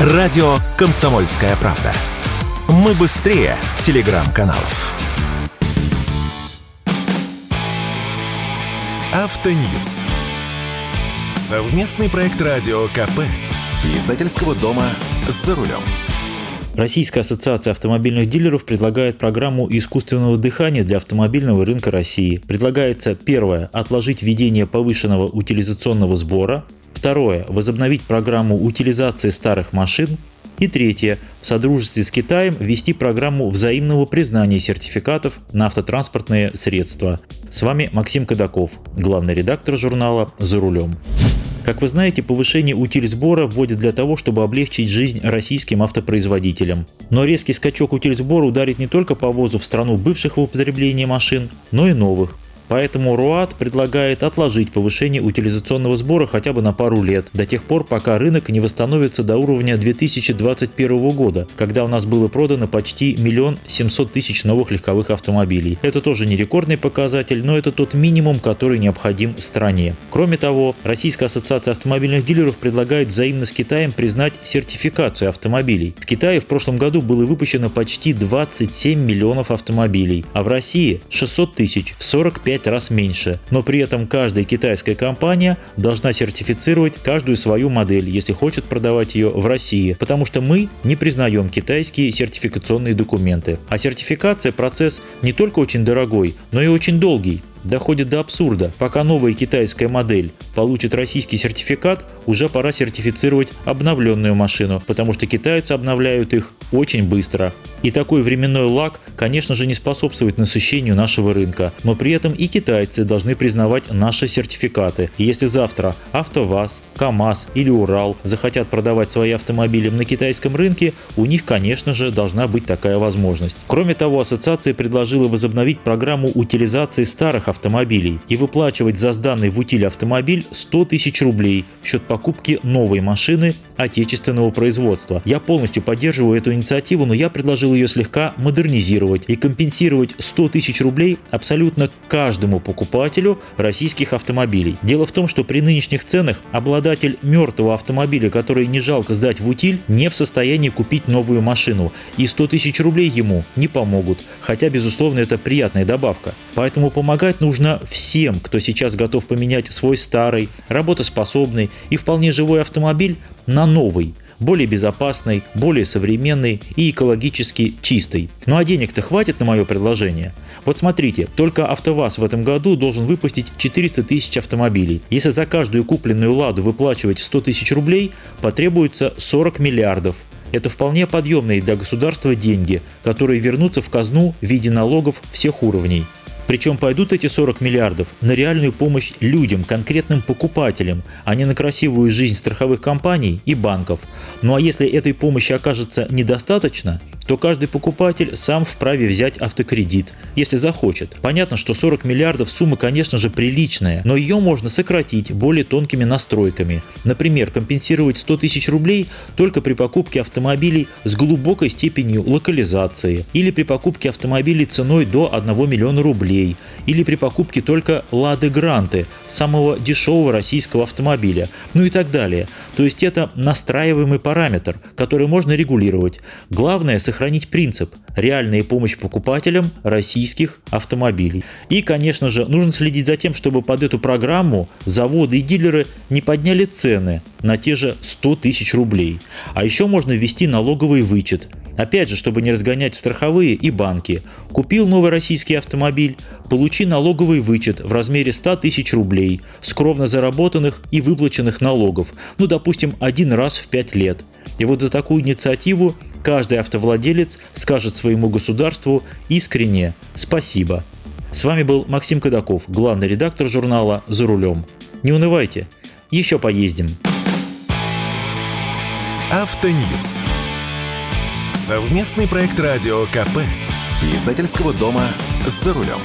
Радио «Комсомольская правда». Мы быстрее телеграм-каналов. Автоньюз. Совместный проект радио КП. Издательского дома «За рулем». Российская ассоциация автомобильных дилеров предлагает программу искусственного дыхания для автомобильного рынка России. Предлагается первое – отложить введение повышенного утилизационного сбора. Второе – возобновить программу утилизации старых машин. И третье – в содружестве с Китаем ввести программу взаимного признания сертификатов на автотранспортные средства. С вами Максим Кадаков, главный редактор журнала «За рулем». Как вы знаете, повышение утильсбора вводят для того, чтобы облегчить жизнь российским автопроизводителям. Но резкий скачок утильсбора ударит не только по ввозу в страну бывших в употреблении машин, но и новых. Поэтому РУАД предлагает отложить повышение утилизационного сбора хотя бы на пару лет, до тех пор, пока рынок не восстановится до уровня 2021 года, когда у нас было продано почти миллион семьсот тысяч новых легковых автомобилей. Это тоже не рекордный показатель, но это тот минимум, который необходим стране. Кроме того, Российская ассоциация автомобильных дилеров предлагает взаимно с Китаем признать сертификацию автомобилей. В Китае в прошлом году было выпущено почти 27 миллионов автомобилей, а в России 600 тысяч в 45 5 раз меньше. Но при этом каждая китайская компания должна сертифицировать каждую свою модель, если хочет продавать ее в России, потому что мы не признаем китайские сертификационные документы. А сертификация процесс не только очень дорогой, но и очень долгий доходит до абсурда. Пока новая китайская модель получит российский сертификат, уже пора сертифицировать обновленную машину, потому что китайцы обновляют их очень быстро. И такой временной лаг, конечно же, не способствует насыщению нашего рынка, но при этом и китайцы должны признавать наши сертификаты. И если завтра АвтоВАЗ, КАМАЗ или Урал захотят продавать свои автомобили на китайском рынке, у них, конечно же, должна быть такая возможность. Кроме того, ассоциация предложила возобновить программу утилизации старых автомобилей и выплачивать за сданный в утиль автомобиль 100 тысяч рублей в счет покупки новой машины отечественного производства. Я полностью поддерживаю эту инициативу, но я предложил ее слегка модернизировать и компенсировать 100 тысяч рублей абсолютно каждому покупателю российских автомобилей. Дело в том, что при нынешних ценах обладатель мертвого автомобиля, который не жалко сдать в утиль, не в состоянии купить новую машину, и 100 тысяч рублей ему не помогут, хотя, безусловно, это приятная добавка. Поэтому помогать нужно всем, кто сейчас готов поменять свой старый, работоспособный и вполне живой автомобиль на новый – более безопасной, более современной и экологически чистой. Ну а денег-то хватит на мое предложение? Вот смотрите, только АвтоВАЗ в этом году должен выпустить 400 тысяч автомобилей. Если за каждую купленную «Ладу» выплачивать 100 тысяч рублей, потребуется 40 миллиардов. Это вполне подъемные для государства деньги, которые вернутся в казну в виде налогов всех уровней. Причем пойдут эти 40 миллиардов на реальную помощь людям, конкретным покупателям, а не на красивую жизнь страховых компаний и банков. Ну а если этой помощи окажется недостаточно, то каждый покупатель сам вправе взять автокредит, если захочет. Понятно, что 40 миллиардов сумма, конечно же, приличная, но ее можно сократить более тонкими настройками. Например, компенсировать 100 тысяч рублей только при покупке автомобилей с глубокой степенью локализации, или при покупке автомобилей ценой до 1 миллиона рублей, или при покупке только Лады Гранты, самого дешевого российского автомобиля, ну и так далее. То есть это настраиваемый параметр, который можно регулировать. Главное сохранить сохранить принцип – реальная помощь покупателям российских автомобилей. И, конечно же, нужно следить за тем, чтобы под эту программу заводы и дилеры не подняли цены на те же 100 тысяч рублей. А еще можно ввести налоговый вычет. Опять же, чтобы не разгонять страховые и банки. Купил новый российский автомобиль, получи налоговый вычет в размере 100 тысяч рублей с кровно заработанных и выплаченных налогов, ну, допустим, один раз в 5 лет. И вот за такую инициативу каждый автовладелец скажет своему государству искренне «спасибо». С вами был Максим Кадаков, главный редактор журнала «За рулем». Не унывайте, еще поездим. Автоньюз. Совместный проект радио КП. Издательского дома «За рулем».